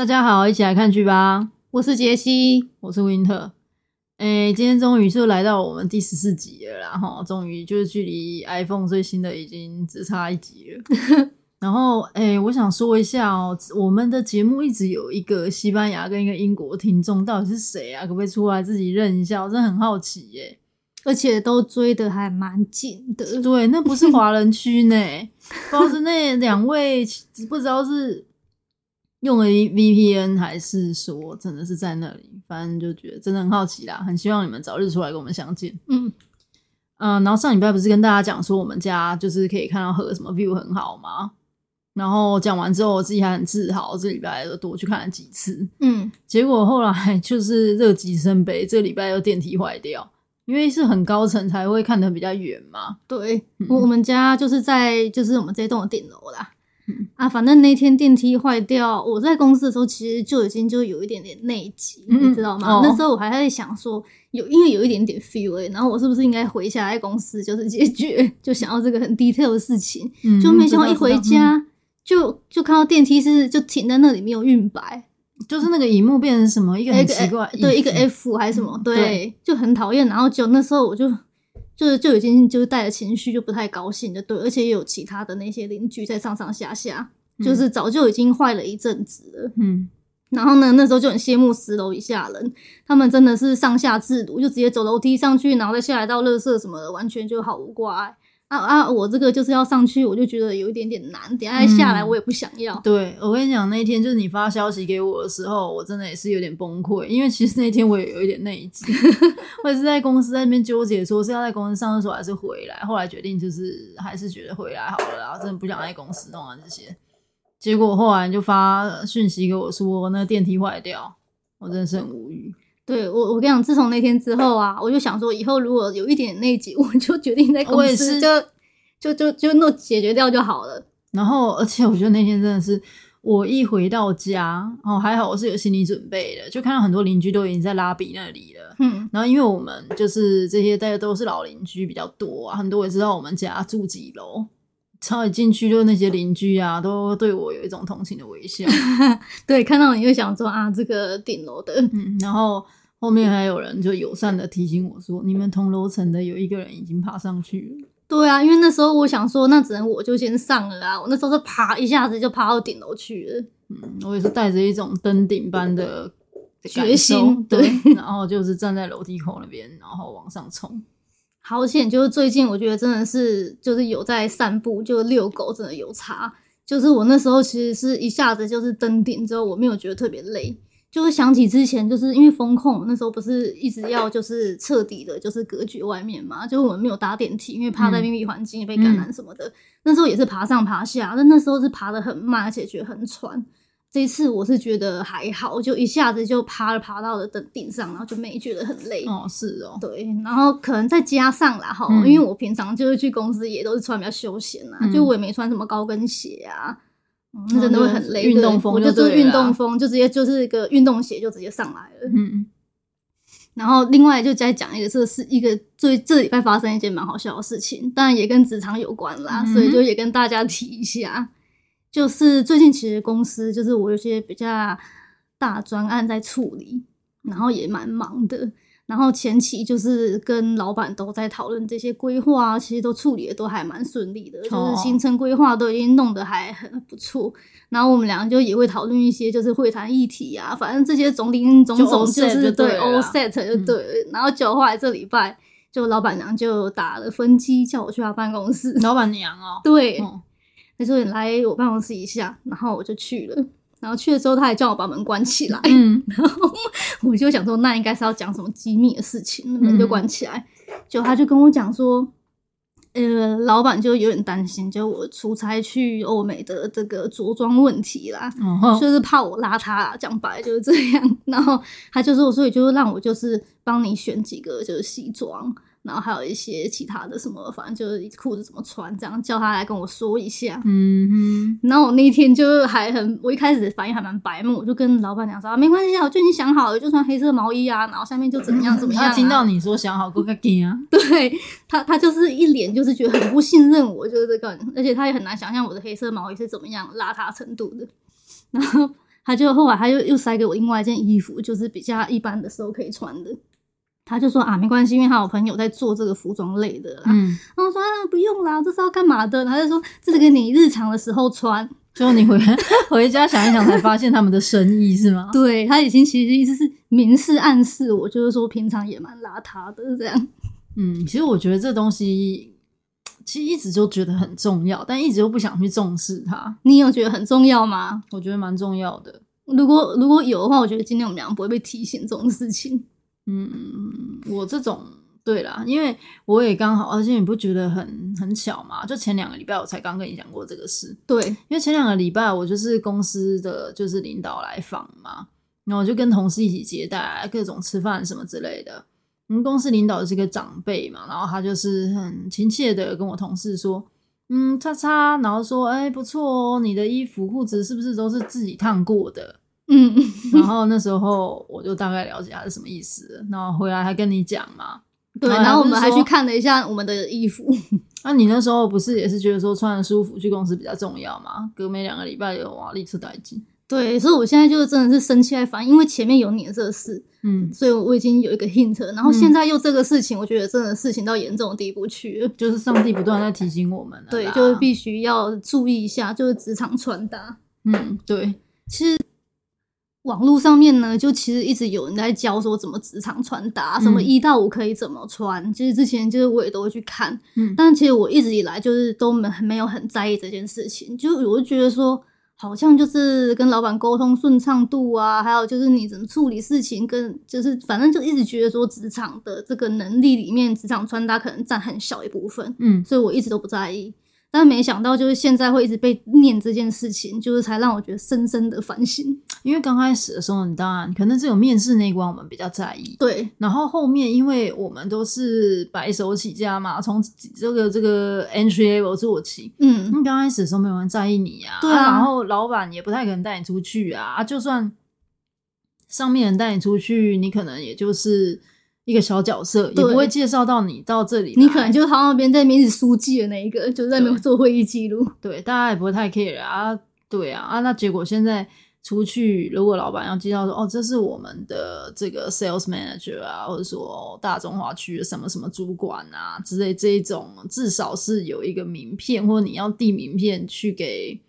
大家好，一起来看剧吧！我是杰西，我是温特。哎，今天终于就来到我们第十四集了，然后终于就是距离 iPhone 最新的已经只差一集了。然后，哎，我想说一下哦，我们的节目一直有一个西班牙跟一个英国听众，到底是谁啊？可不可以出来自己认一下？我真的很好奇耶，而且都追的还蛮紧的。对，那不是华人区呢，不知道是那两位，不知道是。用了 VPN 还是说真的是在那里？反正就觉得真的很好奇啦，很希望你们早日出来跟我们相见。嗯嗯、呃，然后上礼拜不是跟大家讲说我们家就是可以看到河什么 view 很好吗？然后讲完之后，我自己还很自豪，这礼拜又多去看了几次。嗯，结果后来就是乐极生悲，这礼拜又电梯坏掉，因为是很高层才会看得比较远嘛。对，嗯、我们家就是在就是我们这栋的顶楼啦。啊，反正那天电梯坏掉，我在公司的时候其实就已经就有一点点内急，嗯、你知道吗？哦、那时候我还在想说，有因为有一点点 feel 然后我是不是应该回下来公司就是解决，就想要这个很 detail 的事情，嗯、就没想到一回家、嗯、就就看到电梯是就停在那里没有运白，就是那个荧幕变成什么一个很奇怪，对，一个 F 还是什么，对就很讨厌。然后就那时候我就。就是就已经就是带着情绪就不太高兴的，对，而且也有其他的那些邻居在上上下下，嗯、就是早就已经坏了一阵子了，嗯，然后呢，那时候就很羡慕十楼以下人，他们真的是上下自如，就直接走楼梯上去，然后再下来到垃圾什么的，完全就毫无挂碍。啊啊！我这个就是要上去，我就觉得有一点点难。等下下来，我也不想要。嗯、对，我跟你讲，那一天就是你发消息给我的时候，我真的也是有点崩溃，因为其实那天我也有一点内急，我也是在公司在那边纠结，说是要在公司上厕所还是回来。后来决定就是还是觉得回来好了啦，真的不想在公司弄完这些。结果后来就发讯息给我说，那个电梯坏掉，我真的是很无语。对我，我跟你讲，自从那天之后啊，我就想说，以后如果有一点内急，我就决定在公司就就就就弄解决掉就好了。然后，而且我觉得那天真的是，我一回到家，哦，还好我是有心理准备的，就看到很多邻居都已经在拉比那里了。嗯，然后因为我们就是这些大家都是老邻居比较多啊，很多也知道我们家住几楼，超一进去就那些邻居啊，都对我有一种同情的微笑。对，看到你就想说啊，这个顶楼的，嗯，然后。后面还有人就友善的提醒我说：“你们同楼层的有一个人已经爬上去了。”对啊，因为那时候我想说，那只能我就先上了啊。我那时候是爬一下子就爬到顶楼去了。嗯，我也是带着一种登顶般的决心，对，然后就是站在楼梯口那边，然后往上冲。好险，就是最近我觉得真的是就是有在散步，就遛狗真的有差。就是我那时候其实是一下子就是登顶之后，我没有觉得特别累。就是想起之前，就是因为风控那时候不是一直要就是彻底的，就是隔绝外面嘛，就是我们没有搭电梯，因为怕在密闭环境被感染什么的。嗯、那时候也是爬上爬下，但那时候是爬的很慢，而且觉得很喘。这一次我是觉得还好，就一下子就爬了爬到了顶顶上，然后就没觉得很累。哦，是哦，对，然后可能再加上啦哈，嗯、因为我平常就是去公司也都是穿比较休闲啊，嗯、就我也没穿什么高跟鞋啊。那真的会很累，运动风，我就是运动风，就直接就是一个运动鞋就直接上来了。嗯，然后另外就再讲一个，这是一个最这礼拜发生一件蛮好笑的事情，当然也跟职场有关啦，所以就也跟大家提一下，就是最近其实公司就是我有些比较大专案在处理，然后也蛮忙的。然后前期就是跟老板都在讨论这些规划，其实都处理的都还蛮顺利的，就是行程规划都已经弄得还很不错。然后我们两个就也会讨论一些就是会谈议题啊，反正这些种种种种就是对 all set 就对了。然后就后来这礼拜，就老板娘就打了分机，叫我去她办公室。老板娘哦，对，她说你来我办公室一下，然后我就去了。然后去了之后，他还叫我把门关起来。嗯，然后我就想说，那应该是要讲什么机密的事情，门就关起来。就他就跟我讲说，呃，老板就有点担心，就我出差去欧美的这个着装问题啦，哦、就是怕我邋遢啦，讲白就是这样。然后他就说，所以就让我就是帮你选几个就是西装。然后还有一些其他的什么，反正就是裤子怎么穿，这样叫他来跟我说一下。嗯哼。然后我那一天就还很，我一开始反应还蛮白目，我就跟老板娘说啊，没关系啊，我就已经想好了，就穿黑色毛衣啊，然后下面就怎么样怎么样、啊。他听到你说想好，够个劲啊！对他，他就是一脸就是觉得很不信任我，就是这个，而且他也很难想象我的黑色毛衣是怎么样邋遢程度的。然后他就后来他又又塞给我另外一件衣服，就是比较一般的时候可以穿的。他就说啊，没关系，因为他有朋友在做这个服装类的啦。嗯，然后我说啊，不用啦，这是要干嘛的？他就说这是给你日常的时候穿。最后你回 回家想一想，才发现他们的深意是吗？对，他已经其实意思是明示暗示我，就是说平常也蛮邋遢的这样。嗯，其实我觉得这东西其实一直就觉得很重要，但一直又不想去重视它。你有觉得很重要吗？我觉得蛮重要的。如果如果有的话，我觉得今天我们两个不会被提醒这种事情。嗯，我这种对啦，因为我也刚好，而且你不觉得很很巧吗？就前两个礼拜我才刚跟你讲过这个事。对，因为前两个礼拜我就是公司的就是领导来访嘛，然后我就跟同事一起接待，各种吃饭什么之类的。我们公司领导是一个长辈嘛，然后他就是很亲切的跟我同事说：“嗯，叉叉。”然后说：“哎，不错哦，你的衣服裤子是不是都是自己烫过的？”嗯，然后那时候我就大概了解他是什么意思，然后回来还跟你讲嘛。对，然后我们还去看了一下我们的衣服。那、啊、你那时候不是也是觉得说穿的舒服去公司比较重要吗？隔没两个礼拜有哇，立刻带劲。对，所以我现在就是真的是生气来烦，因为前面有你的这个事，嗯，所以我已经有一个 hint，然后现在又这个事情，嗯、我觉得真的事情到严重的地步去了，就是上帝不断在提醒我们了，对，就是必须要注意一下，就是职场穿搭，嗯，对，其实网络上面呢，就其实一直有人在教说怎么职场穿搭，嗯、什么一到五可以怎么穿，其实之前就是我也都会去看，嗯，但其实我一直以来就是都没没有很在意这件事情，就我就觉得说。好像就是跟老板沟通顺畅度啊，还有就是你怎么处理事情，跟就是反正就一直觉得说职场的这个能力里面，职场穿搭可能占很小一部分，嗯，所以我一直都不在意。但没想到，就是现在会一直被念这件事情，就是才让我觉得深深的反省。因为刚开始的时候，你当然可能只有面试那一关我们比较在意，对。然后后面，因为我们都是白手起家嘛，从这个这个 entry level 做起，嗯，因为刚开始的时候没有人在意你啊，对啊。啊然后老板也不太可能带你出去啊，就算上面人带你出去，你可能也就是。一个小角色也不会介绍到你到这里，你可能就是他那边在面试书记的那一个，就在那边做会议记录。对，大家也不会太 care 啊。对啊，啊，那结果现在出去，如果老板要介绍说，哦，这是我们的这个 sales manager 啊，或者说大中华区的什么什么主管啊之类这一种，至少是有一个名片，或者你要递名片去给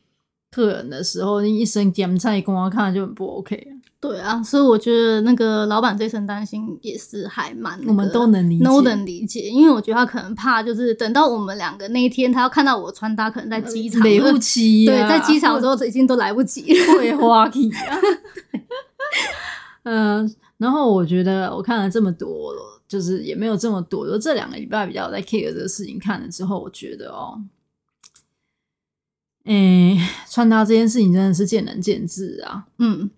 客人的时候，你一声点菜光看就很不 OK。对啊，所以我觉得那个老板这层担心也是还蛮，我们都能理解，都能理解，因为我觉得他可能怕，就是等到我们两个那一天，他要看到我穿搭，可能在机场，来不及，对，在机场的时候已经都来不及了，会花期啊。嗯、呃，然后我觉得我看了这么多，就是也没有这么多，就这两个礼拜比较在 care 这个事情，看了之后，我觉得哦，诶，穿搭这件事情真的是见仁见智啊，嗯。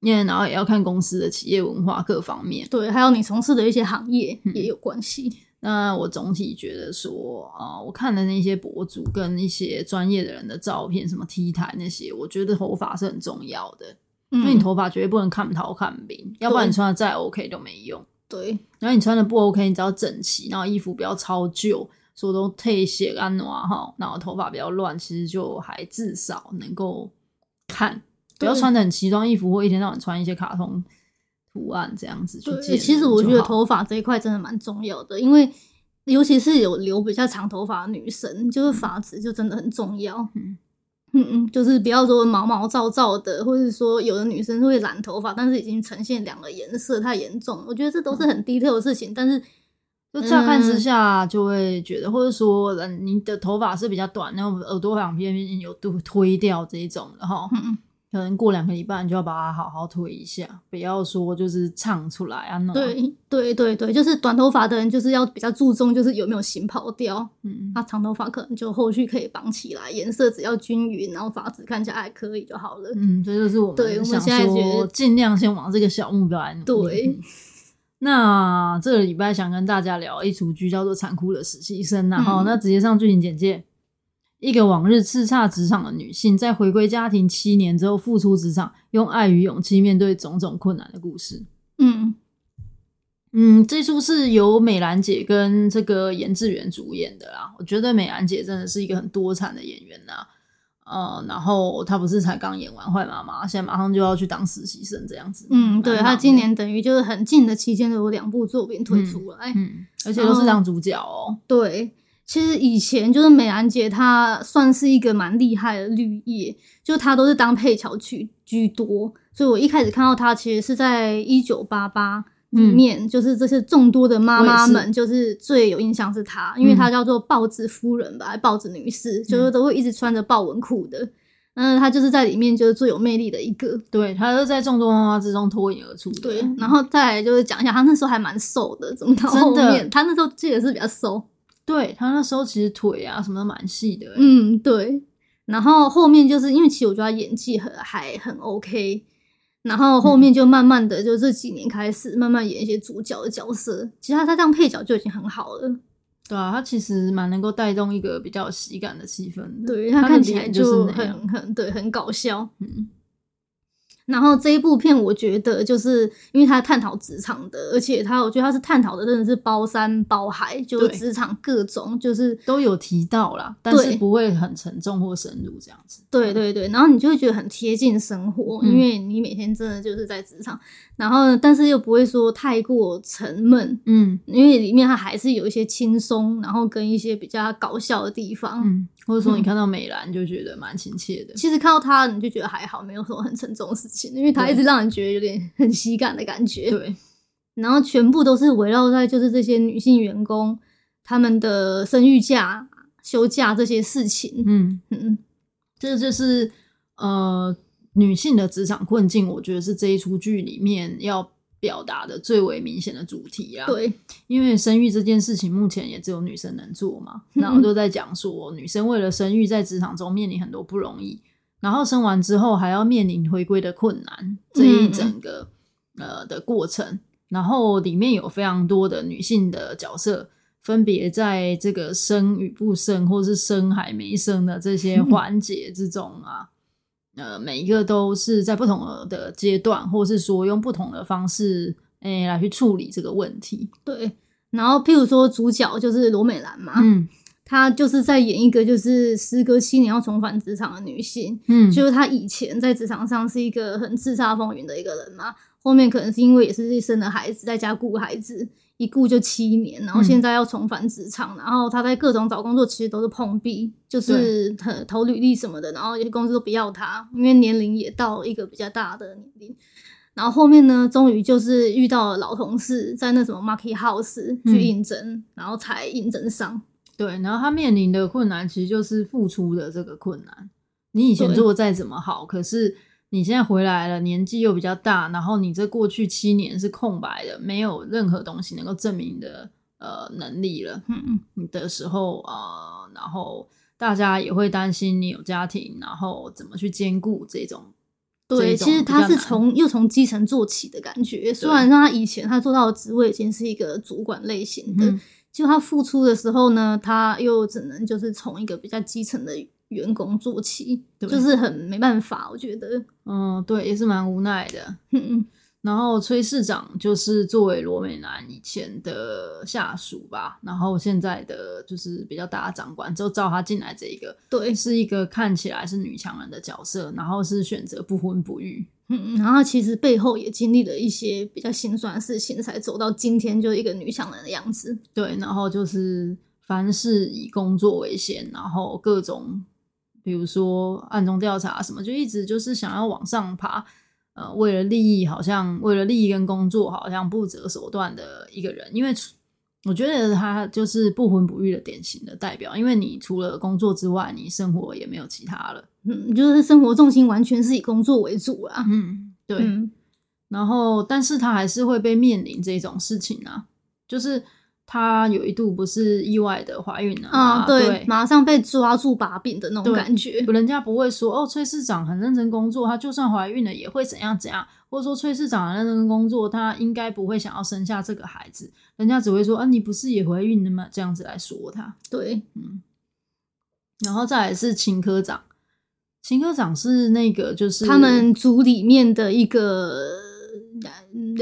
因为然后也要看公司的企业文化各方面，对，还有你从事的一些行业也有关系。嗯、那我总体觉得说啊、呃，我看的那些博主跟一些专业的人的照片，什么 T 台那些，我觉得头发是很重要的，嗯、因为你头发绝对不能看头看扁，要不然你穿的再 OK 都没用。对，然后你穿的不 OK，你只要整齐，然后衣服不要超旧，说都褪血安暖哈，然后头发比较乱，其实就还至少能够看。不要穿的很奇装异服，或一天到晚穿一些卡通图案这样子去见。其实我觉得头发这一块真的蛮重要的，因为尤其是有留比较长头发的女生，就是发质就真的很重要。嗯嗯嗯，就是不要说毛毛躁躁的，或者说有的女生会染头发，但是已经呈现两个颜色太严重，我觉得这都是很低调的事情。但是就乍看之下就会觉得，或者说你的头发是比较短，然后耳朵两边有都推掉这一种，然后。可能过两个礼拜你就要把它好好推一下，不要说就是唱出来啊。对对对对，就是短头发的人就是要比较注重，就是有没有型跑掉。嗯，那长头发可能就后续可以绑起来，颜色只要均匀，然后发质看起来还可以就好了。嗯，这就是我们对我们现在觉得尽量先往这个小目标来努力。对，那这个礼拜想跟大家聊一出剧，叫做《残酷的实习生》，然后那直接上剧情简介。一个往日叱咤职场的女性，在回归家庭七年之后复出职场，用爱与勇气面对种种困难的故事。嗯嗯，这出是由美兰姐跟这个严志源主演的啦。我觉得美兰姐真的是一个很多产的演员呐。呃，然后她不是才刚演完坏妈妈，现在马上就要去当实习生这样子。嗯，对，她今年等于就是很近的期间都有两部作品推出来，嗯，嗯，而且都是当主角哦。对。其实以前就是美兰姐，她算是一个蛮厉害的绿叶，就她都是当配角居居多，所以我一开始看到她，其实是在一九八八里面，嗯、就是这些众多的妈妈们，就是最有印象是她，因为她叫做豹子夫人吧，豹子女士，就是都会一直穿着豹纹裤的，嗯，她就是在里面就是最有魅力的一个，对，她就在众多妈妈之中脱颖而出的，对，然后再来就是讲一下，她那时候还蛮瘦的，怎么到后面，她那时候记得是比较瘦。对，他那时候其实腿啊什么都蛮细的，嗯，对。然后后面就是因为其实我觉得他演技很还很 OK，然后后面就慢慢的就这几年开始慢慢演一些主角的角色。其实他他这样配角就已经很好了，对啊，他其实蛮能够带动一个比较喜感的气氛的。对，他看起来就很很对，很搞笑，嗯。然后这一部片，我觉得就是因为他探讨职场的，而且他我觉得他是探讨的真的是包山包海，就是职场各种就是都有提到啦，但是不会很沉重或深入这样子。对对对，然后你就会觉得很贴近生活，因为你每天真的就是在职场，然后但是又不会说太过沉闷，嗯，因为里面它还是有一些轻松，然后跟一些比较搞笑的地方，嗯。或者说你看到美兰就觉得蛮亲切的，其实看到她你就觉得还好，没有什么很沉重的事情，因为她一直让人觉得有点很喜感的感觉。对，然后全部都是围绕在就是这些女性员工她们的生育假、休假这些事情。嗯嗯，这就是呃女性的职场困境，我觉得是这一出剧里面要。表达的最为明显的主题啊，对，因为生育这件事情目前也只有女生能做嘛，然后就在讲说女生为了生育在职场中面临很多不容易，然后生完之后还要面临回归的困难这一整个呃的过程，然后里面有非常多的女性的角色，分别在这个生与不生，或是生还没生的这些 环节之中啊。呃，每一个都是在不同的阶段，或是说用不同的方式，诶、欸，来去处理这个问题。对，然后譬如说主角就是罗美兰嘛，嗯，她就是在演一个就是时隔七年要重返职场的女性，嗯，就是她以前在职场上是一个很叱咤风云的一个人嘛，后面可能是因为也是生了孩子，在家顾孩子。一顾就七年，然后现在要重返职场，嗯、然后他在各种找工作其实都是碰壁，就是投履历什么的，然后有些公司都不要他，因为年龄也到一个比较大的年龄。然后后面呢，终于就是遇到了老同事，在那什么 Market House 去应征，嗯、然后才应征上。对，然后他面临的困难其实就是付出的这个困难。你以前做再怎么好，可是。你现在回来了，年纪又比较大，然后你这过去七年是空白的，没有任何东西能够证明的呃能力了。嗯嗯，的时候呃，然后大家也会担心你有家庭，然后怎么去兼顾这种。对，其实他是从又从基层做起的感觉。虽然说他以前他做到的职位已经是一个主管类型的，嗯、就他付出的时候呢，他又只能就是从一个比较基层的。员工做起，就是很没办法，我觉得，嗯，对，也是蛮无奈的。然后崔市长就是作为罗美兰以前的下属吧，然后现在的就是比较大的长官，就招他进来这一个，对，是一个看起来是女强人的角色，然后是选择不婚不育，嗯，然后其实背后也经历了一些比较心酸的事情，才走到今天就一个女强人的样子。对，然后就是凡事以工作为先，然后各种。比如说暗中调查什么，就一直就是想要往上爬，呃，为了利益，好像为了利益跟工作，好像不择手段的一个人。因为我觉得他就是不婚不育的典型的代表。因为你除了工作之外，你生活也没有其他了，嗯，就是生活重心完全是以工作为主啊。嗯，对。嗯，然后，但是他还是会被面临这种事情啊，就是。她有一度不是意外的怀孕了啊，对，对马上被抓住把柄的那种感觉。人家不会说哦，崔市长很认真工作，她就算怀孕了也会怎样怎样，或者说崔市长很认真工作，他应该不会想要生下这个孩子。人家只会说啊，你不是也怀孕了吗？这样子来说他。对，嗯。然后再来是秦科长，秦科长是那个就是他们组里面的一个。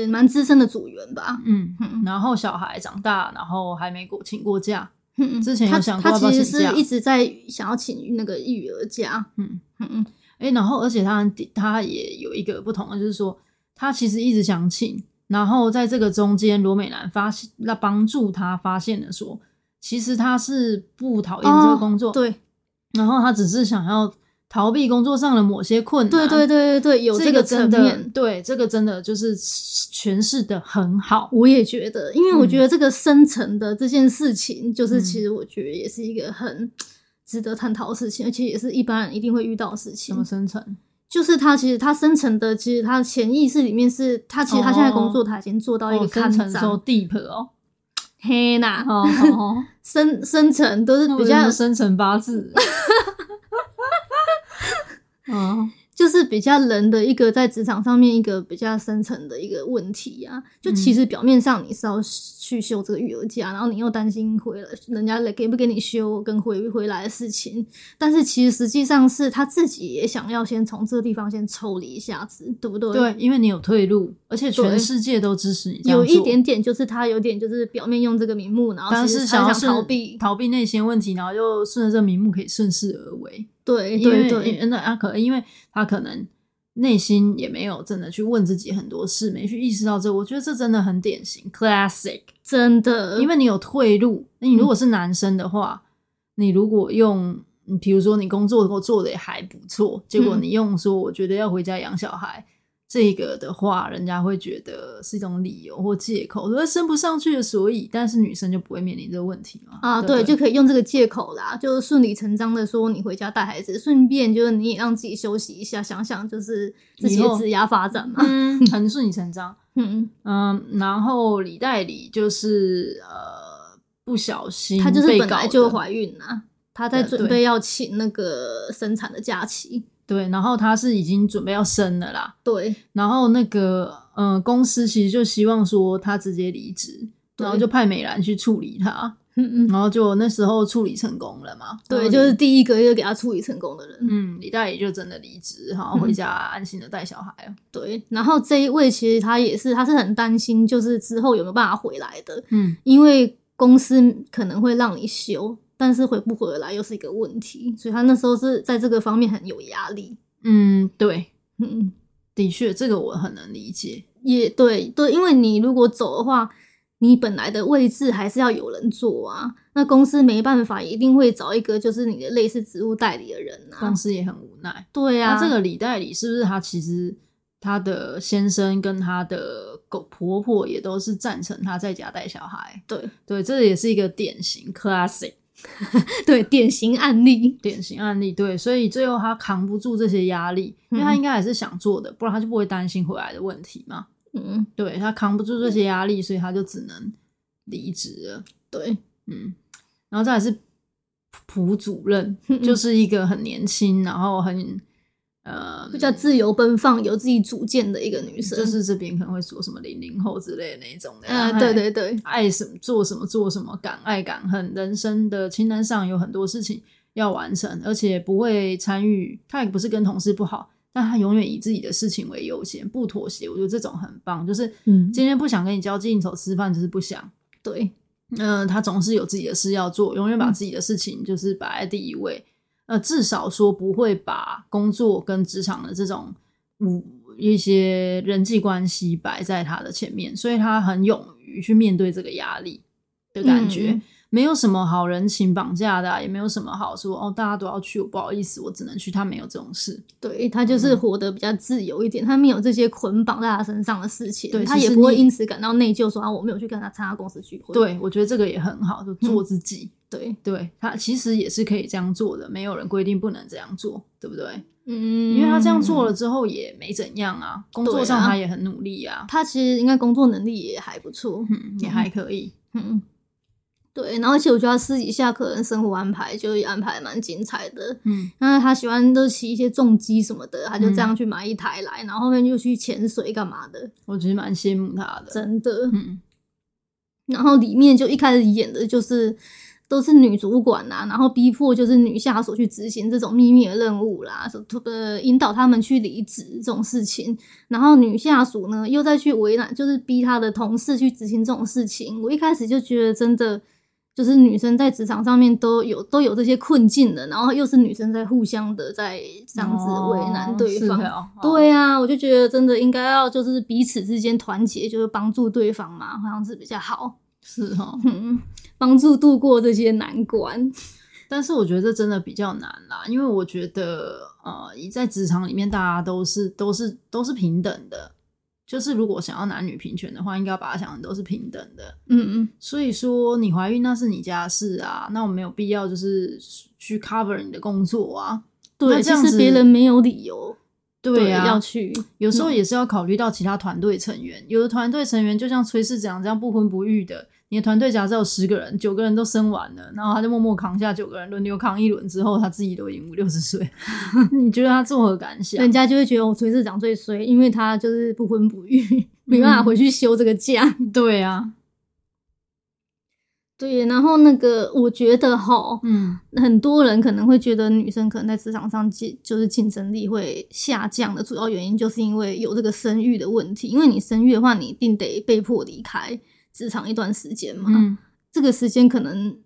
人蛮资深的组员吧，嗯，然后小孩长大，然后还没过请过假，嗯，之前有想过要不要请假，他其实是一直在想要请那个育儿假。嗯嗯嗯。哎、欸，然后而且他他也有一个不同的，就是说他其实一直想请，然后在这个中间，罗美兰发现，那帮助他发现了说，其实他是不讨厌这个工作，哦、对，然后他只是想要逃避工作上的某些困难，对对对对对，有这个层面，对，这个真的就是诠释的很好，我也觉得，因为我觉得这个深层的这件事情，就是其实我觉得也是一个很。值得探讨的事情，而且也是一般人一定会遇到的事情。什么深层？就是他其实他深层的，其实他潜意识里面是他其实他现在工作他已经做到一个看层，so deep 哦，嘿呐，深深层都是比较深层八字。哦。就是比较人的一个在职场上面一个比较深层的一个问题啊，就其实表面上你是要去休这个育儿假，然后你又担心回来人家来给不给你休跟回不回来的事情，但是其实实际上是他自己也想要先从这个地方先抽离一下子，对不对？对，因为你有退路，而且全世界都支持你。有一点点就是他有点就是表面用这个名目，然后但是想要逃避逃避那些问题，然后就顺着这个名目可以顺势而为。对对对，那阿可能因为他可能内心也没有真的去问自己很多事，没去意识到这，我觉得这真的很典型，classic，真的。因为你有退路，那你如果是男生的话，嗯、你如果用，比如说你工作如果做的也还不错，结果你用说我觉得要回家养小孩。嗯这个的话，人家会觉得是一种理由或借口，说升不上去的所以，但是女生就不会面临这个问题嘛？啊，对，对，就可以用这个借口啦，就是顺理成章的说你回家带孩子，顺便就是你也让自己休息一下，想想就是自己的职业发展嘛，嗯，很顺理成章。嗯嗯，然后李代理就是呃不小心，她就是本来就怀孕了，她在准备要请那个生产的假期。对，然后他是已经准备要生了啦。对，然后那个呃，公司其实就希望说他直接离职，然后就派美兰去处理他。嗯嗯，然后就那时候处理成功了嘛。对，就是第一个就给他处理成功的人。嗯，李大爷就真的离职，然后回家安心的带小孩。嗯。对，然后这一位其实他也是，他是很担心，就是之后有没有办法回来的。嗯，因为公司可能会让你休。但是回不回来又是一个问题，所以他那时候是在这个方面很有压力。嗯，对，嗯，的确，这个我很能理解。也对，对，因为你如果走的话，你本来的位置还是要有人做啊。那公司没办法，一定会找一个就是你的类似职务代理的人啊。公司也很无奈。对啊，那这个李代理是不是他其实他的先生跟他的狗婆婆也都是赞成他在家带小孩？对对，这也是一个典型 classic。对，典型案例，典型案例。对，所以最后他扛不住这些压力，因为他应该还是想做的，不然他就不会担心回来的问题嘛。嗯，对，他扛不住这些压力，所以他就只能离职了。对，嗯，然后再来是蒲主任，就是一个很年轻，然后很。呃，比较自由奔放、有自己主见的一个女生，就是这边可能会说什么零零后之类的那一种的。啊，对对对，爱什么做什么做什么，敢爱敢恨，人生的清单上有很多事情要完成，而且不会参与。他也不是跟同事不好，但他永远以自己的事情为优先，不妥协。我觉得这种很棒，就是今天不想跟你交际应酬吃饭，就是不想。对，嗯、呃，他总是有自己的事要做，永远把自己的事情就是摆在第一位。呃，至少说不会把工作跟职场的这种五一些人际关系摆在他的前面，所以他很勇于去面对这个压力的感觉。嗯没有什么好人情绑架的，啊，也没有什么好说哦，大家都要去，我不好意思，我只能去。他没有这种事，对，他就是活得比较自由一点，嗯、他没有这些捆绑在他身上的事情，对，他也不会因此感到内疚，说啊，我没有去跟他参加公司聚会。对，我觉得这个也很好，就做自己。嗯、对，对他其实也是可以这样做的，没有人规定不能这样做，对不对？嗯，因为他这样做了之后也没怎样啊，工作上他也很努力啊，他其实应该工作能力也还不错，嗯，也还可以，嗯。对，然后而且我觉得他私底下可能生活安排就安排蛮精彩的，嗯，那他喜欢都骑一些重机什么的，他就这样去买一台来，嗯、然后后面就去潜水干嘛的，我其实蛮羡慕他的，真的，嗯，然后里面就一开始演的就是都是女主管呐、啊，然后逼迫就是女下属去执行这种秘密的任务啦，呃，引导他们去离职这种事情，然后女下属呢又再去为难，就是逼她的同事去执行这种事情，我一开始就觉得真的。就是女生在职场上面都有都有这些困境的，然后又是女生在互相的在这样子为难对方。哦哦、对啊，我就觉得真的应该要就是彼此之间团结，就是帮助对方嘛，好像是比较好。是哈、哦，嗯，帮助度过这些难关。但是我觉得这真的比较难啦，因为我觉得呃，在职场里面大家都是都是都是平等的。就是如果想要男女平权的话，应该把它想的都是平等的。嗯嗯，所以说你怀孕那是你家事啊，那我没有必要就是去 cover 你的工作啊。对，这样子别人没有理由。对啊，要去。有时候也是要考虑到其他团队成员，有的团队成员就像崔市长这样不婚不育的。你的团队假设有十个人，九个人都生完了，然后他就默默扛下九个人，轮流扛一轮之后，他自己都已经五六十岁。你觉得他作何感想？人家就会觉得我崔市长最衰，因为他就是不婚不育，没办法回去休这个假。嗯、对啊，对。然后那个，我觉得哈，嗯，很多人可能会觉得女生可能在职场上竞就是竞争力会下降的主要原因，就是因为有这个生育的问题。因为你生育的话，你一定得被迫离开。职场一段时间嘛，嗯，这个时间可能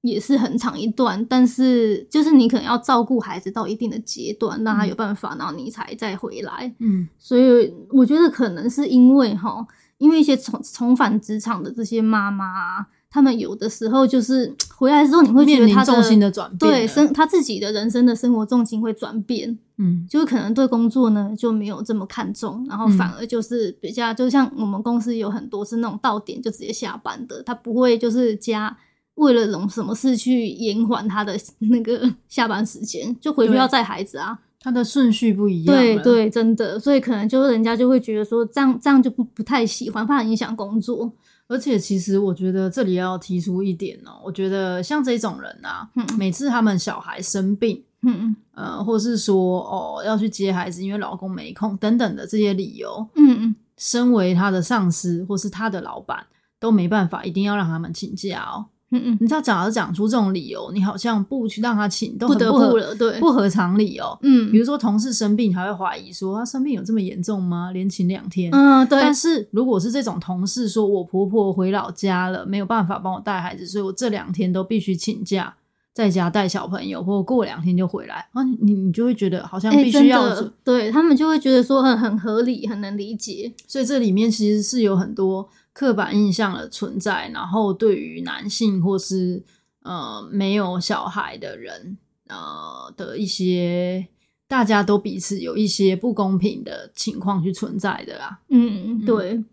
也是很长一段，但是就是你可能要照顾孩子到一定的阶段，让他有办法，然后你才再回来。嗯，所以我觉得可能是因为哈，因为一些重重返职场的这些妈妈啊。他们有的时候就是 回来之后，你会觉得他的重心的转变，对生他自己的人生的生活重心会转变，嗯，就是可能对工作呢就没有这么看重，然后反而就是比较，就像我们公司有很多是那种到点就直接下班的，他不会就是加为了种什么事去延缓他的那个下班时间，就回去要带孩子啊，他的顺序不一样，对对，真的，所以可能就是人家就会觉得说这样这样就不不太喜欢，怕影响工作。而且，其实我觉得这里要提出一点哦，我觉得像这种人啊，嗯、每次他们小孩生病，嗯呃，或是说哦要去接孩子，因为老公没空等等的这些理由，嗯嗯，身为他的上司或是他的老板，都没办法，一定要让他们请假哦。嗯嗯，你只要讲而讲出这种理由，你好像不去让他请，都很不得不了，对，不合常理哦。嗯，比如说同事生病，还会怀疑说他生病有这么严重吗？连请两天。嗯，对。但是如果是这种同事说，我婆婆回老家了，没有办法帮我带孩子，所以我这两天都必须请假，在家带小朋友，或过两天就回来啊，你你就会觉得好像必须要、欸、对他们就会觉得说很很合理，很能理解。所以这里面其实是有很多刻板印象的存在，然后对于男性或是。呃，没有小孩的人，呃的一些，大家都彼此有一些不公平的情况去存在的啦。嗯，对。嗯、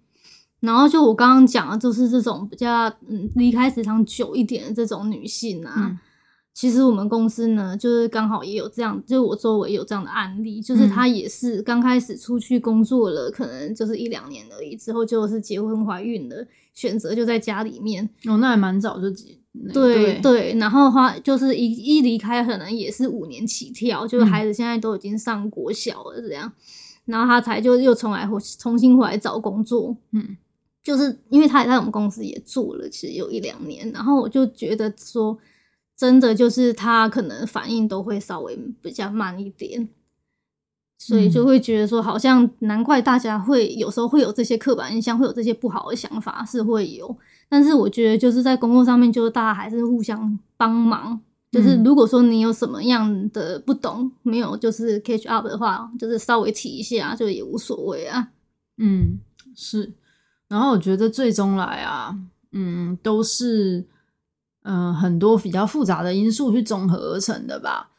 然后就我刚刚讲的，就是这种比较嗯离开职场久一点的这种女性啊，嗯、其实我们公司呢，就是刚好也有这样，就我周围有这样的案例，就是他也是刚开始出去工作了，嗯、可能就是一两年而已，之后就是结婚怀孕了，选择就在家里面。哦，那还蛮早就结。对对，对，然后的话就是一一离开，可能也是五年起跳，就是孩子现在都已经上国小了这样，嗯、然后他才就又重来重新回来找工作，嗯，就是因为他也在我们公司也做了，其实有一两年，然后我就觉得说，真的就是他可能反应都会稍微比较慢一点。所以就会觉得说，好像难怪大家会有时候会有这些刻板印象，会有这些不好的想法，是会有。但是我觉得就是在工作上面，就是大家还是互相帮忙。就是如果说你有什么样的不懂，没有就是 catch up 的话，就是稍微提一下，就也无所谓啊。嗯，是。然后我觉得最终来啊，嗯，都是嗯、呃、很多比较复杂的因素去综合而成的吧。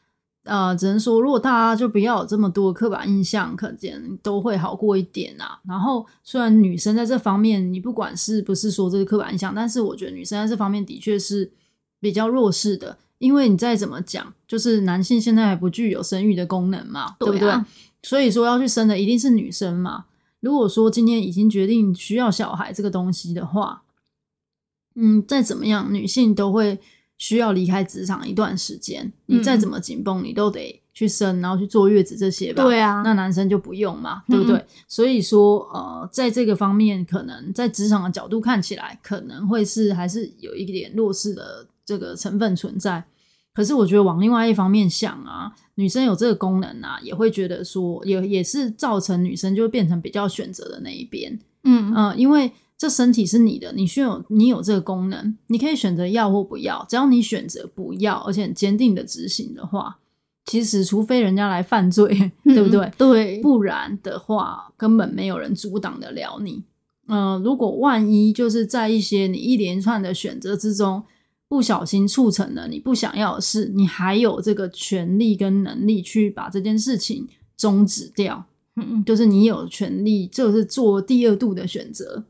呃，只能说，如果大家就不要有这么多刻板印象，可见都会好过一点啊。然后，虽然女生在这方面，你不管是不是说这个刻板印象，但是我觉得女生在这方面的确是比较弱势的，因为你再怎么讲，就是男性现在还不具有生育的功能嘛，对，啊、对不对？所以说要去生的一定是女生嘛。如果说今天已经决定需要小孩这个东西的话，嗯，再怎么样，女性都会。需要离开职场一段时间，你再怎么紧绷，你都得去生，然后去坐月子这些吧。对啊，那男生就不用嘛，对不对？嗯、所以说，呃，在这个方面，可能在职场的角度看起来，可能会是还是有一点弱势的这个成分存在。可是，我觉得往另外一方面想啊，女生有这个功能啊，也会觉得说，也也是造成女生就会变成比较选择的那一边。嗯嗯、呃，因为。这身体是你的，你需要你有这个功能，你可以选择要或不要。只要你选择不要，而且很坚定的执行的话，其实除非人家来犯罪，嗯、对不对？对，不然的话根本没有人阻挡得了你。嗯、呃，如果万一就是在一些你一连串的选择之中，不小心促成了你不想要的事，你还有这个权利跟能力去把这件事情终止掉。嗯，就是你有权利，就是做第二度的选择。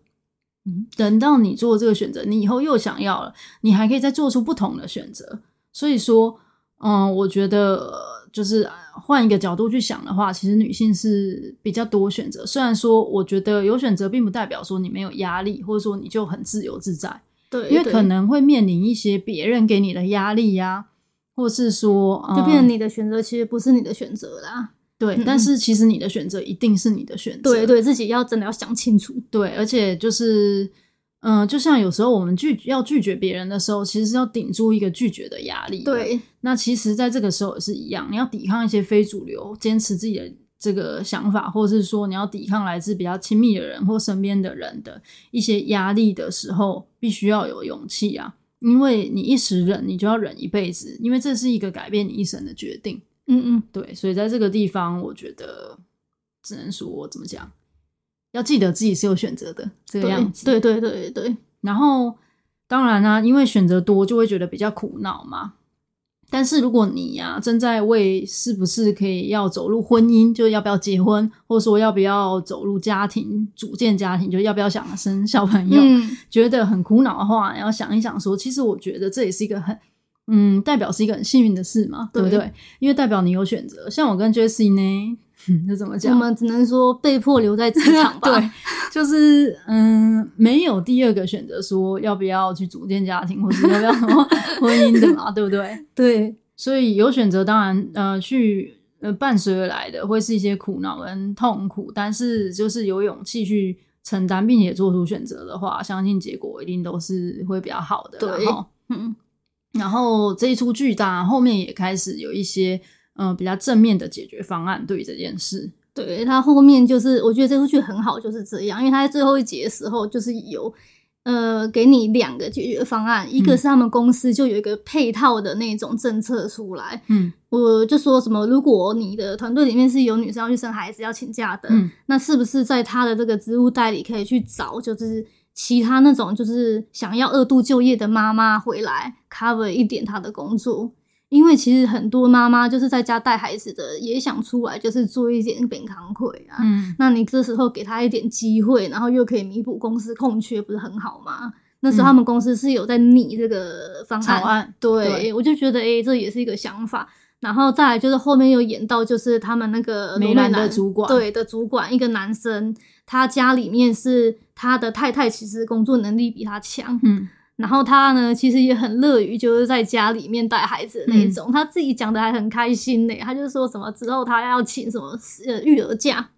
嗯，等到你做这个选择，你以后又想要了，你还可以再做出不同的选择。所以说，嗯，我觉得就是换一个角度去想的话，其实女性是比较多选择。虽然说，我觉得有选择并不代表说你没有压力，或者说你就很自由自在。对，因为可能会面临一些别人给你的压力呀、啊，或是说，嗯、就变成你的选择其实不是你的选择啦。对，但是其实你的选择一定是你的选择。对对，自己要真的要想清楚。对，而且就是，嗯、呃，就像有时候我们拒要拒绝别人的时候，其实是要顶住一个拒绝的压力。对，那其实在这个时候也是一样，你要抵抗一些非主流，坚持自己的这个想法，或者是说你要抵抗来自比较亲密的人或身边的人的一些压力的时候，必须要有勇气啊！因为你一时忍，你就要忍一辈子，因为这是一个改变你一生的决定。嗯嗯，对，所以在这个地方，我觉得只能说怎么讲，要记得自己是有选择的这个样子。对对对对对。然后，当然呢、啊，因为选择多，就会觉得比较苦恼嘛。但是如果你呀、啊、正在为是不是可以要走入婚姻，就要不要结婚，或者说要不要走入家庭，组建家庭，就要不要想生小朋友，嗯、觉得很苦恼的话，你要想一想说，其实我觉得这也是一个很。嗯，代表是一个很幸运的事嘛，对，不对？因为代表你有选择。像我跟 Jessie 呢，这怎么讲？我们只能说被迫留在职场吧。对，就是嗯，没有第二个选择，说要不要去组建家庭，或者要不要什么婚姻的嘛，对不对？对，所以有选择，当然呃，去呃伴随而来的会是一些苦恼跟痛苦，但是就是有勇气去承担，并且做出选择的话，相信结果一定都是会比较好的。对，嗯。然后这一出剧，当然后面也开始有一些嗯、呃、比较正面的解决方案对于这件事。对，他后面就是我觉得这出剧很好，就是这样，因为他在最后一集的时候就是有呃给你两个解决方案，一个是他们公司就有一个配套的那种政策出来，嗯，我就说什么，如果你的团队里面是有女生要去生孩子要请假的，嗯，那是不是在他的这个职务代理可以去找，就是。其他那种就是想要二度就业的妈妈回来 cover 一点她的工作，因为其实很多妈妈就是在家带孩子的，也想出来就是做一点本行亏啊。嗯，那你这时候给她一点机会，然后又可以弥补公司空缺，不是很好吗？那时候他们公司是有在拟这个方案，案。对，对。我就觉得诶、欸、这也是一个想法。然后再来就是后面又演到就是他们那个梅兰的主管，对的主管，一个男生，他家里面是他的太太，其实工作能力比他强，嗯，然后他呢其实也很乐于就是在家里面带孩子的那种，嗯、他自己讲的还很开心呢，他就说什么之后他要请什么呃育儿假，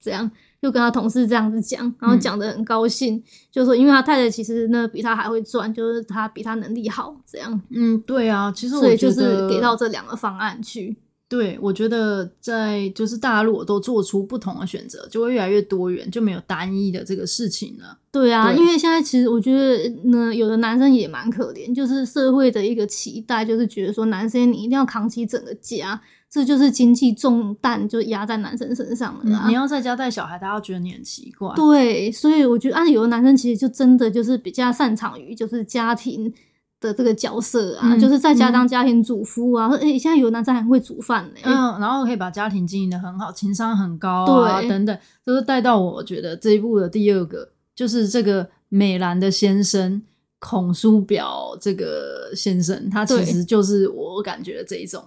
这样。就跟他同事这样子讲，然后讲的很高兴，嗯、就说因为他太太其实呢比他还会赚，就是他比他能力好，这样。嗯，对啊，其实我所以就是给到这两个方案去。对，我觉得在就是大家如果都做出不同的选择，就会越来越多元，就没有单一的这个事情了。对啊，对因为现在其实我觉得呢，有的男生也蛮可怜，就是社会的一个期待，就是觉得说男生你一定要扛起整个家。这就是经济重担，就压在男生身上了、啊嗯。你要在家带小孩，大家觉得你很奇怪。对，所以我觉得，啊，有的男生其实就真的就是比较擅长于就是家庭的这个角色啊，嗯、就是在家当家庭主妇啊。诶、嗯欸、现在有男生还会煮饭呢。嗯，然后可以把家庭经营的很好，情商很高啊，对等等，就是带到我觉得这一部的第二个，就是这个美兰的先生孔叔表这个先生，他其实就是我感觉的这一种。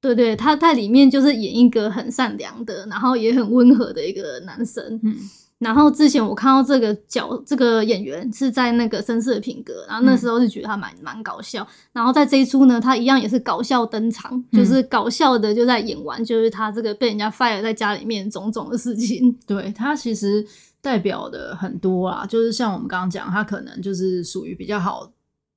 对对，他在里面就是演一个很善良的，然后也很温和的一个男生。嗯，然后之前我看到这个角这个演员是在那个《绅士的品格》，然后那时候是觉得他蛮蛮搞笑。然后在这一出呢，他一样也是搞笑登场，就是搞笑的就在演完，就是他这个被人家 fire 在家里面种种的事情。对，他其实代表的很多啊，就是像我们刚刚讲，他可能就是属于比较好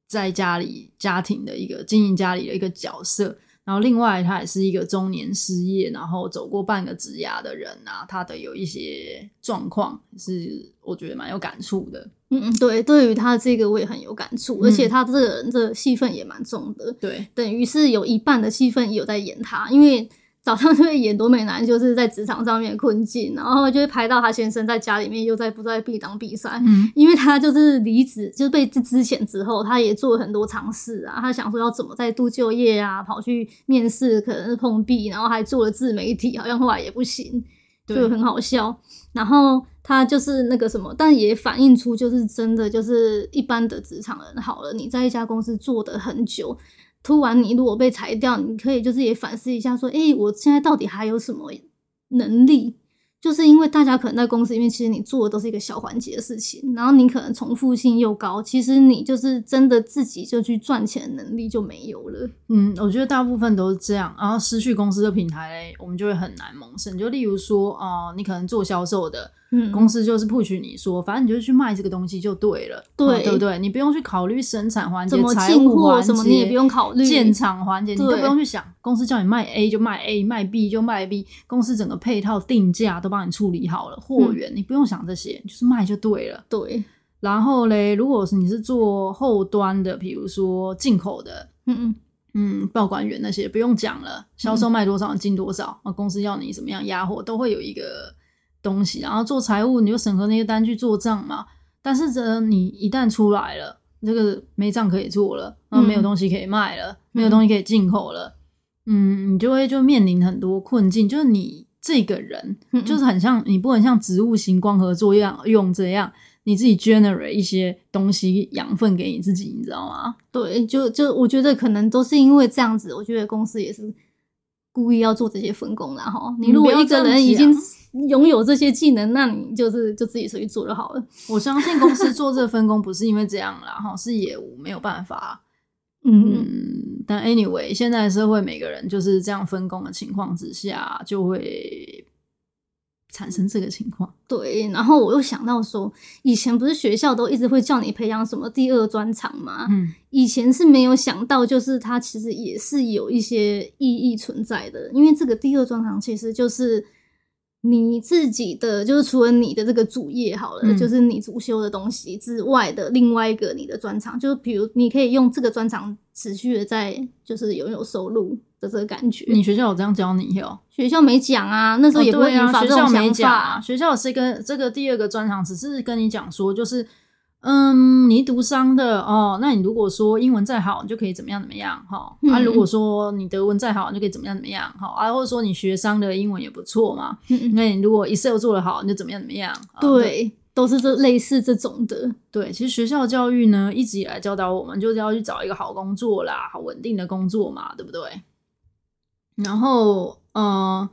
在家里家庭的一个经营家里的一个角色。然后，另外他也是一个中年失业，然后走过半个职涯的人啊，他的有一些状况是我觉得蛮有感触的。嗯嗯，对，对于他这个我也很有感触，嗯、而且他这个人这戏份也蛮重的。对，等于是有一半的戏份有在演他，因为早上就会演多美男，就是在职场上面的困境，然后就会拍到他先生在家里面又在不在避当避赛。嗯，因为他就是离职，就是被之前之后，他也做了很多尝试啊，他想说要怎么再度就业啊，跑去面试，可能是碰壁，然后还做了自媒体，好像后来也不行，就很好笑。然后他就是那个什么，但也反映出就是真的就是一般的职场人好了，你在一家公司做的很久，突然你如果被裁掉，你可以就是也反思一下，说，诶，我现在到底还有什么能力？就是因为大家可能在公司里面，其实你做的都是一个小环节的事情，然后你可能重复性又高，其实你就是真的自己就去赚钱能力就没有了。嗯，我觉得大部分都是这样，然后失去公司的平台，我们就会很难萌生。就例如说，哦、呃，你可能做销售的。嗯，公司就是 push 你说，反正你就去卖这个东西就对了，对、哦、对不对？你不用去考虑生产环节、财务环节、进货什么，你也不用考虑建厂环节，你都不用去想。公司叫你卖 A 就卖 A，卖 B 就卖 B，公司整个配套定价都帮你处理好了，货源、嗯、你不用想这些，就是卖就对了。对。然后嘞，如果是你是做后端的，比如说进口的，嗯嗯嗯，报关员那些不用讲了，销售卖多少进多少，啊、嗯，公司要你怎么样压货，都会有一个。东西，然后做财务，你就审核那些单据做账嘛。但是这你一旦出来了，这个没账可以做了，然后没有东西可以卖了，嗯、没有东西可以进口了，嗯，你就会就面临很多困境。就是你这个人，就是很像你不能像植物型光合作用用这样，你自己 generate 一些东西养分给你自己，你知道吗？对，就就我觉得可能都是因为这样子，我觉得公司也是故意要做这些分工然后。你如果一个人已经。拥有这些技能，那你就是就自己出去做就好了。我相信公司做这分工不是因为这样啦，哈，是业务没有办法。嗯，嗯，但 anyway，现在社会每个人就是这样分工的情况之下，就会产生这个情况。对，然后我又想到说，以前不是学校都一直会叫你培养什么第二专长吗？嗯，以前是没有想到，就是它其实也是有一些意义存在的，因为这个第二专长其实就是。你自己的就是除了你的这个主业好了，嗯、就是你主修的东西之外的另外一个你的专长，就是比如你可以用这个专长持续的在就是拥有收入的这个感觉。你学校有这样教你哦？学校没讲啊，那时候也不会引发这种想法。哦、学校没讲啊，学校是一个这个第二个专长，只是跟你讲说就是。嗯，你读商的哦，那你如果说英文再好，你就可以怎么样怎么样哈。嗯、啊，如果说你德文再好，你就可以怎么样怎么样哈。啊，或者说你学商的英文也不错嘛。嗯，那你如果 Excel 做得好，你就怎么样怎么样。对，对都是这类似这种的。对，其实学校教育呢，一直以来教导我们，就是要去找一个好工作啦，好稳定的工作嘛，对不对？然后，嗯，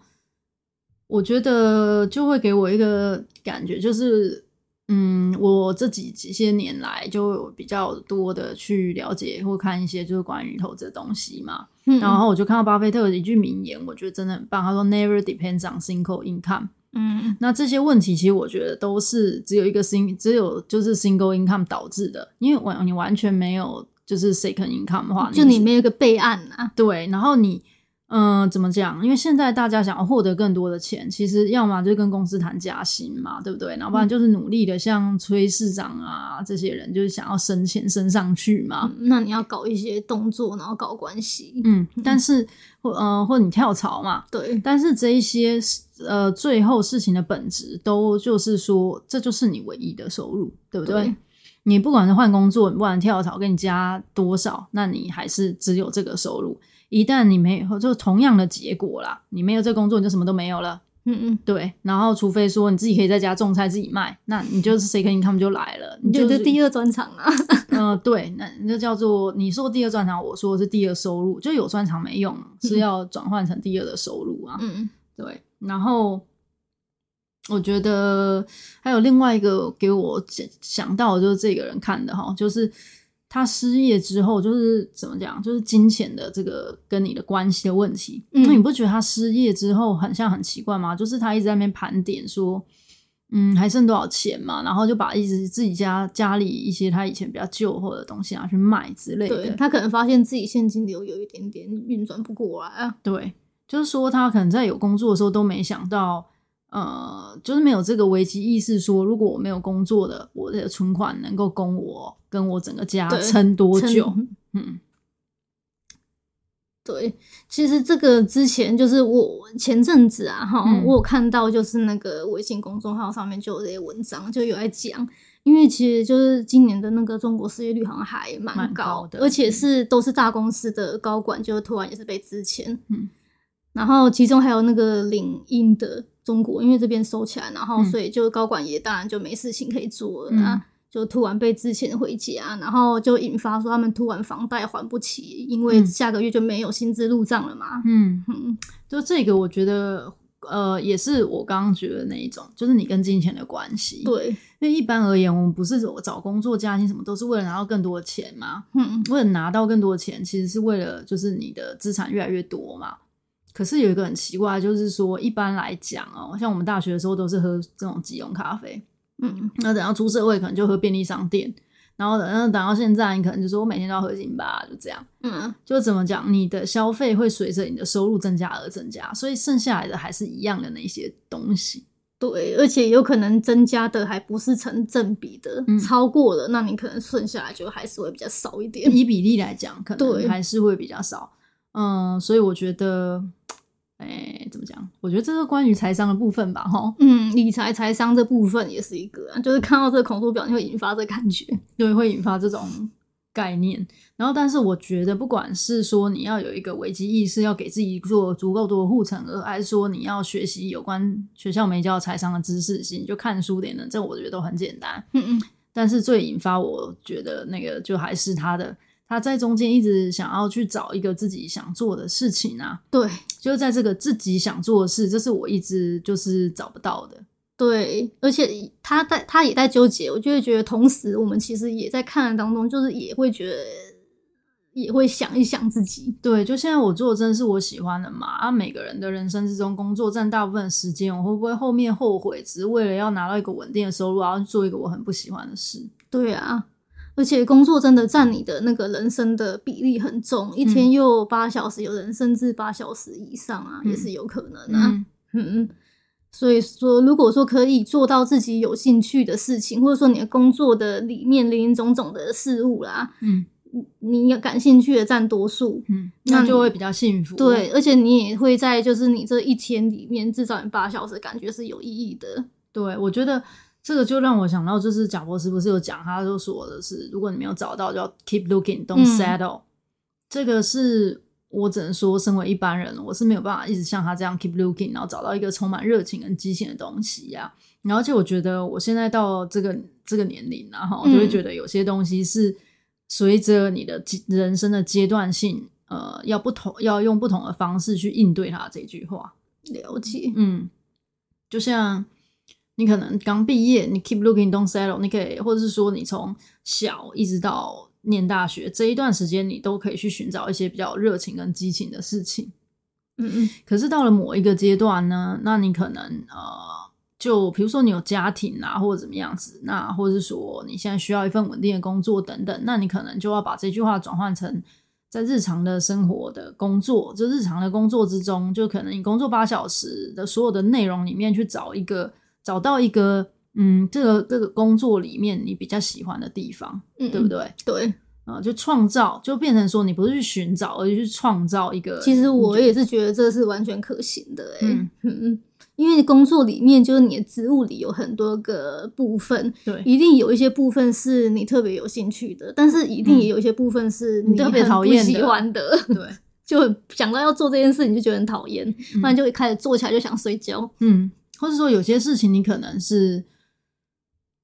我觉得就会给我一个感觉，就是。嗯，我这几几些年来就比较多的去了解或看一些就是关于投资的东西嘛。嗯，然后我就看到巴菲特的一句名言，我觉得真的很棒。他说：“Never depends on single income。”嗯，那这些问题其实我觉得都是只有一个 sing，只有就是 single income 导致的，因为完你完全没有就是 second income 的话，就你没有一个备案啊。对，然后你。嗯，怎么讲？因为现在大家想要获得更多的钱，其实要么就跟公司谈加薪嘛，对不对？然后不然就是努力的，像崔市长啊这些人，就是想要升钱升上去嘛。嗯，那你要搞一些动作，然后搞关系。嗯，但是或呃，或者你跳槽嘛。对。但是这一些呃，最后事情的本质都就是说，这就是你唯一的收入，对不对？对。你不管是换工作，你不管跳槽，给你加多少，那你还是只有这个收入。一旦你没有，就同样的结果啦。你没有这工作，你就什么都没有了。嗯嗯，对。然后，除非说你自己可以在家种菜自己卖，那你就是 second income 就来了。你就是第二专场啊。嗯、呃，对，那那叫做你说第二专场，我说的是第二收入，就有专长没用，是要转换成第二的收入啊。嗯嗯，对。然后，我觉得还有另外一个给我想到的就是这个人看的哈，就是。他失业之后，就是怎么讲，就是金钱的这个跟你的关系的问题。嗯，那你不觉得他失业之后很像很奇怪吗？就是他一直在那边盘点说，嗯，还剩多少钱嘛？然后就把一直自己家家里一些他以前比较旧货的东西拿去卖之类的。对，他可能发现自己现金流有一点点运转不过来啊。对，就是说他可能在有工作的时候都没想到。呃，就是没有这个危机意识，说如果我没有工作的，我的存款能够供我跟我整个家撑多久？嗯，对，其实这个之前就是我前阵子啊，哈、嗯，我有看到就是那个微信公众号上面就有这些文章，就有在讲，因为其实就是今年的那个中国失业率好像还蛮高，高的，而且是都是大公司的高管，就突然也是被资遣，嗯，然后其中还有那个领英的。中国因为这边收起来，然后所以就高管也当然就没事情可以做了，嗯、就突然被之前回家，然后就引发说他们突然房贷还不起，因为下个月就没有薪资入账了嘛。嗯嗯，就这个我觉得呃也是我刚刚觉得那一种，就是你跟金钱的关系。对，因为一般而言，我们不是找工作、家庭什么都是为了拿到更多的钱嘛。嗯，为了拿到更多的钱，其实是为了就是你的资产越来越多嘛。可是有一个很奇怪，就是说一般来讲哦，像我们大学的时候都是喝这种即溶咖啡，嗯，那等到出社会可能就喝便利商店，然后等等到现在，你可能就说我每天都要喝星巴，就这样，嗯，就怎么讲，你的消费会随着你的收入增加而增加，所以剩下来的还是一样的那些东西，对，而且有可能增加的还不是成正比的，嗯、超过了，那你可能剩下来就还是会比较少一点，以比例来讲，可能还是会比较少，嗯，所以我觉得。哎、欸，怎么讲？我觉得这是关于财商的部分吧，哈。嗯，理财财商这部分也是一个、啊，就是看到这个恐怖表，你会引发这感觉，对，会引发这种概念。然后，但是我觉得，不管是说你要有一个危机意识，要给自己做足够多的护城河，还是说你要学习有关学校没教财商的知识性，就看书点的，这我觉得都很简单。嗯嗯。但是最引发我觉得那个，就还是他的。他在中间一直想要去找一个自己想做的事情啊，对，就是在这个自己想做的事，这是我一直就是找不到的。对，而且他在他也在纠结，我就会觉得，同时我们其实也在看的当中，就是也会觉得，也会想一想自己。对，就现在我做的真的是我喜欢的嘛？啊，每个人的人生之中，工作占大部分的时间，我会不会后面后悔，只是为了要拿到一个稳定的收入，然后做一个我很不喜欢的事？对啊。而且工作真的占你的那个人生的比例很重，一天又八小时，有人甚至八小时以上啊，嗯、也是有可能啊。嗯嗯，所以说，如果说可以做到自己有兴趣的事情，或者说你的工作的里面林林总总的事物啦，嗯，你有感兴趣的占多数，嗯，那就会比较幸福。对，而且你也会在就是你这一天里面至少有八小时，感觉是有意义的。对，我觉得。这个就让我想到，就是贾博士不是有讲，他就说的是，如果你没有找到，就要 keep looking，don't settle。嗯、这个是我只能说，身为一般人，我是没有办法一直像他这样 keep looking，然后找到一个充满热情跟激情的东西呀、啊。然后，而且我觉得我现在到这个这个年龄然后就会觉得有些东西是随着你的人生的阶段性，呃，要不同，要用不同的方式去应对它这句话。了解，嗯，就像。你可能刚毕业，你 keep looking, don't settle。你可以，或者是说，你从小一直到念大学这一段时间，你都可以去寻找一些比较热情跟激情的事情。嗯嗯。可是到了某一个阶段呢，那你可能呃，就比如说你有家庭啊，或者怎么样子，那或者是说你现在需要一份稳定的工作等等，那你可能就要把这句话转换成在日常的生活的工作，就日常的工作之中，就可能你工作八小时的所有的内容里面去找一个。找到一个嗯，这个这个工作里面你比较喜欢的地方，嗯，对不对？对，啊，就创造，就变成说你不是去寻找，而是去创造一个。其实我也是觉得这是完全可行的，欸，嗯。嗯，因为工作里面就是你的职务里有很多个部分，对，一定有一些部分是你特别有兴趣的，但是一定也有一些部分是你特别讨厌、喜欢的，对，就想到要做这件事，你就觉得很讨厌，不然就会开始做起来就想睡觉，嗯。或者说有些事情你可能是，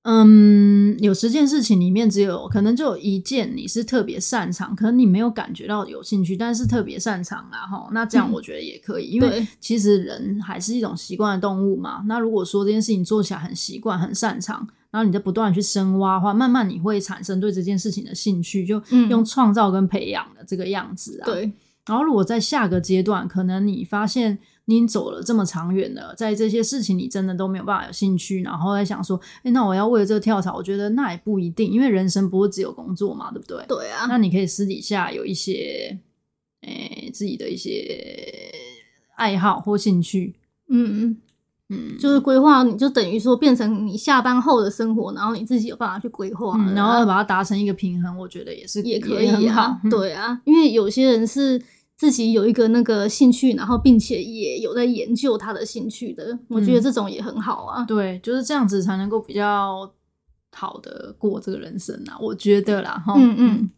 嗯，有十件事情里面只有可能就有一件你是特别擅长，可能你没有感觉到有兴趣，但是特别擅长啊，哈，那这样我觉得也可以，嗯、因为其实人还是一种习惯的动物嘛。那如果说这件事情做起来很习惯、很擅长，然后你在不断去深挖的话，慢慢你会产生对这件事情的兴趣，就用创造跟培养的这个样子啊。对。然后如果在下个阶段，可能你发现。你走了这么长远了，在这些事情你真的都没有办法有兴趣，然后在想说，哎，那我要为了这个跳槽，我觉得那也不一定，因为人生不会只有工作嘛，对不对？对啊。那你可以私底下有一些，诶，自己的一些爱好或兴趣，嗯嗯，嗯，就是规划，你就等于说变成你下班后的生活，然后你自己有办法去规划，嗯，然后把它达成一个平衡，我觉得也是也可以很好。对啊，因为有些人是自己有一个那个兴趣，然后并且也有在研究他的兴趣的，我觉得这种也很好啊。嗯，对，就是这样子才能够比较好的过这个人生啊，我觉得啦，哈，嗯嗯。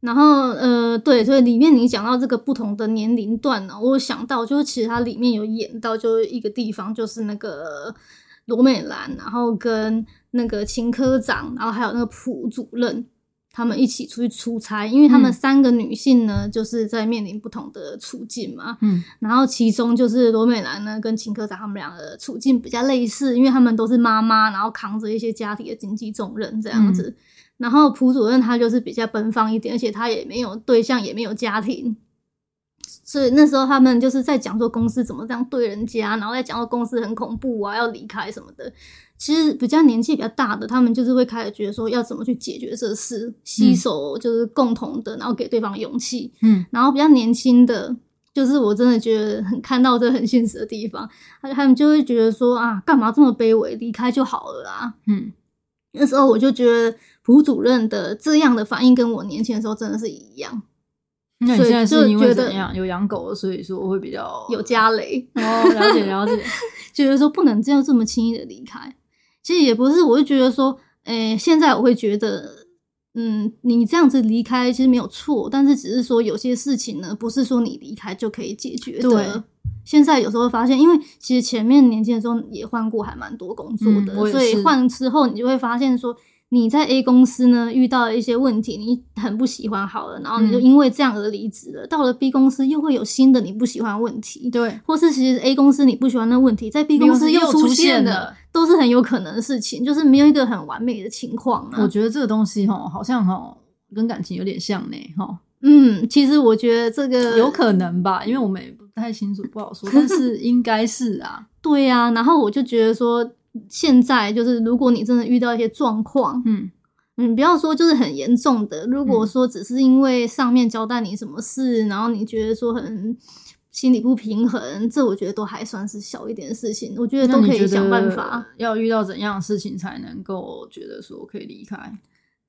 然后，呃，对，所以里面你讲到这个不同的年龄段呢，我想到就是其实它里面有演到，就是一个地方，就是那个罗美兰，然后跟那个秦科长，然后还有那个蒲主任，他们一起出去出差，因为他们三个女性呢，就是在面临不同的处境嘛。嗯，然后其中就是罗美兰呢跟秦科长他们两个处境比较类似，因为他们都是妈妈，然后扛着一些家庭的经济重任这样子。嗯然后蒲主任他就是比较奔放一点，而且他也没有对象，也没有家庭，所以那时候他们就是在讲说公司怎么这样对人家，然后在讲到公司很恐怖啊，要离开什么的。其实比较年纪比较大的，他们就是会开始觉得说要怎么去解决这事，携手就是共同的，然后给对方勇气。嗯，然后比较年轻的，就是我真的觉得很看到这很现实的地方，他他们就会觉得说啊，干嘛这么卑微，离开就好了啊。嗯，那时候我就觉得。蒲主任的这样的反应跟我年轻的时候真的是一样。那你现在是因为怎样？有养狗，所以说我会比较有家累哦，了解了解，觉得说不能这样这么轻易的离开。其实也不是，我就觉得说，诶、欸，现在我会觉得，嗯，你这样子离开其实没有错，但是只是说有些事情呢，不是说你离开就可以解决的。对，现在有时候会发现，因为其实前面年轻的时候也换过还蛮多工作的，嗯、所以换之后你就会发现说。你在 A 公司呢遇到了一些问题，你很不喜欢好了，然后你就因为这样而离职了。嗯、到了 B 公司又会有新的你不喜欢问题，对，或是其实 A 公司你不喜欢的问题，在 B 公司又出现了，都是很有可能的事情，就是没有一个很完美的情况、啊。我觉得这个东西哈，好像哈跟感情有点像呢，哈。嗯，其实我觉得这个有可能吧，因为我们也不太清楚，不好说，但是应该是啊，对呀、啊。然后我就觉得说，现在就是如果你真的遇到一些状况，嗯。你不要说就是很严重的，如果说只是因为上面交代你什么事，嗯、然后你觉得说很心理不平衡，这我觉得都还算是小一点的事情，我觉得都可以想办法。要遇到怎样的事情才能够觉得说可以离开？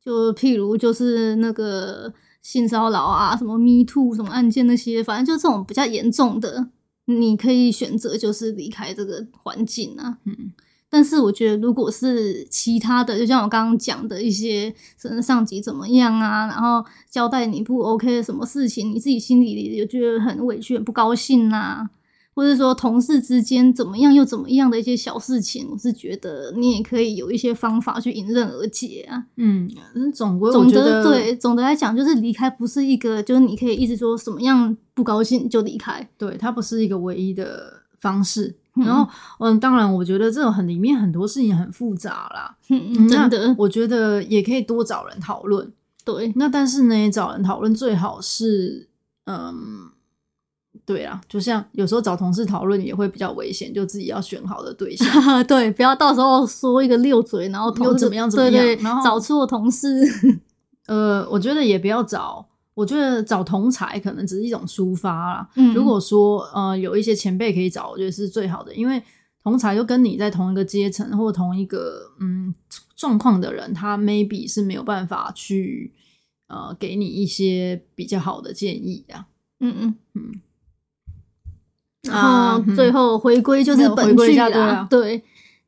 就譬如就是那个性骚扰啊，什么 Me Too 什么案件那些，反正就这种比较严重的，你可以选择就是离开这个环境啊。嗯。但是我觉得，如果是其他的，就像我刚刚讲的一些，什么上级怎么样啊，然后交代你不 OK 的什么事情，你自己心里里也觉得很委屈、很不高兴呐、啊，或者说同事之间怎么样又怎么样的一些小事情，我是觉得你也可以有一些方法去迎刃而解啊。嗯，总归总的对，总的来讲就是离开不是一个，就是你可以一直说什么样不高兴就离开，对，它不是一个唯一的方式。然后，嗯，当然，我觉得这种很里面很多事情很复杂啦。嗯，真的，我觉得也可以多找人讨论。对，那但是呢，找人讨论最好是，嗯，对啊，就像有时候找同事讨论也会比较危险，就自己要选好的对象。对，不要到时候说一个溜嘴，然后又怎么样怎么样，对对，然后找错同事。呃，我觉得也不要找。我觉得找同才可能只是一种抒发啦。嗯，如果说呃有一些前辈可以找，我觉得是最好的，因为同才就跟你在同一个阶层或同一个嗯状况的人，他 maybe 是没有办法去呃给你一些比较好的建议啊。嗯嗯嗯。然后最后回归就是本剧啦，对啊，对。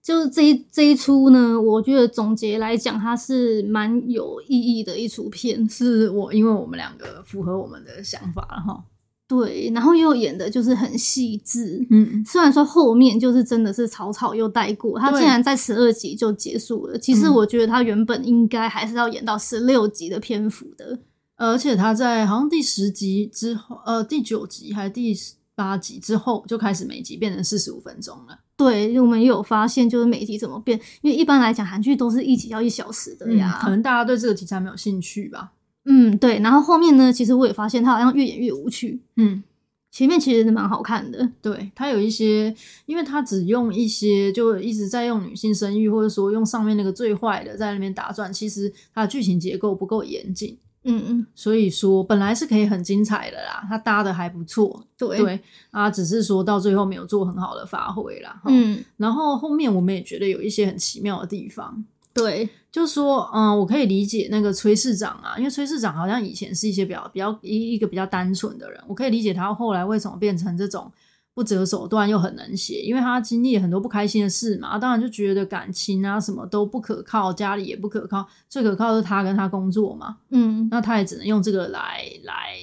就是这一这一出呢，我觉得总结来讲，它是蛮有意义的一出片。是我因为我们两个符合我们的想法了哈。对，然后又演的就是很细致。嗯，虽然说后面就是真的是草草又带过，他竟然在十二集就结束了。其实我觉得他原本应该还是要演到十六集的篇幅的，而且他在好像第十集之后，呃，第九集还是第八集之后就开始每集变成四十五分钟了。对，因为我们也有发现，就是每集怎么变？因为一般来讲，韩剧都是一集要一小时的呀。嗯，可能大家对这个题材没有兴趣吧。嗯，对。然后后面呢，其实我也发现它好像越演越无趣。嗯，前面其实是蛮好看的。对，它有一些，因为它只用一些，就一直在用女性生育，或者说用上面那个最坏的在那边打转。其实它的剧情结构不够严谨。嗯嗯，所以说本来是可以很精彩的啦，他搭的还不错，对对啊，只是说到最后没有做很好的发挥啦。嗯，然后后面我们也觉得有一些很奇妙的地方，对，就是说，嗯，我可以理解那个崔市长啊，因为崔市长好像以前是一些比较比较一一个比较单纯的人，我可以理解他后来为什么变成这种。不择手段又很能写，因为他经历了很多不开心的事嘛，当然就觉得感情啊什么都不可靠，家里也不可靠，最可靠的是他跟他工作嘛，嗯，那他也只能用这个来来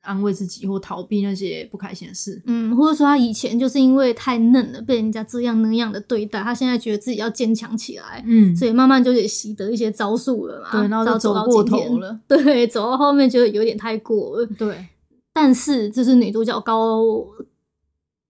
安慰自己或逃避那些不开心的事，嗯，或者说他以前就是因为太嫩了，被人家这样那样的对待，他现在觉得自己要坚强起来，嗯，所以慢慢就得习得一些招数了嘛，对，然后就走过头了，对，走到后面就有点太过了，对，但是这是女主角高。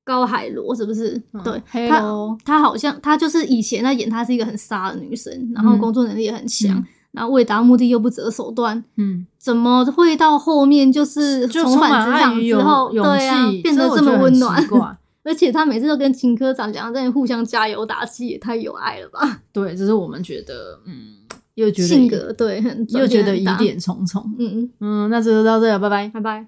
高海螺是不是？嗯、对，她她好像她就是以前在演，她是一个很傻的女生，然后工作能力也很强，嗯、然后为达目的又不择手段。嗯，怎么会到后面就是重返职场之后，对啊，变得这么温暖？而且她每次都跟秦科长讲在互相加油打气，也太有爱了吧？对，这是我们觉得，嗯，又觉得性格对，很又觉得疑点重重。嗯嗯嗯，那就到这了，拜拜，拜拜。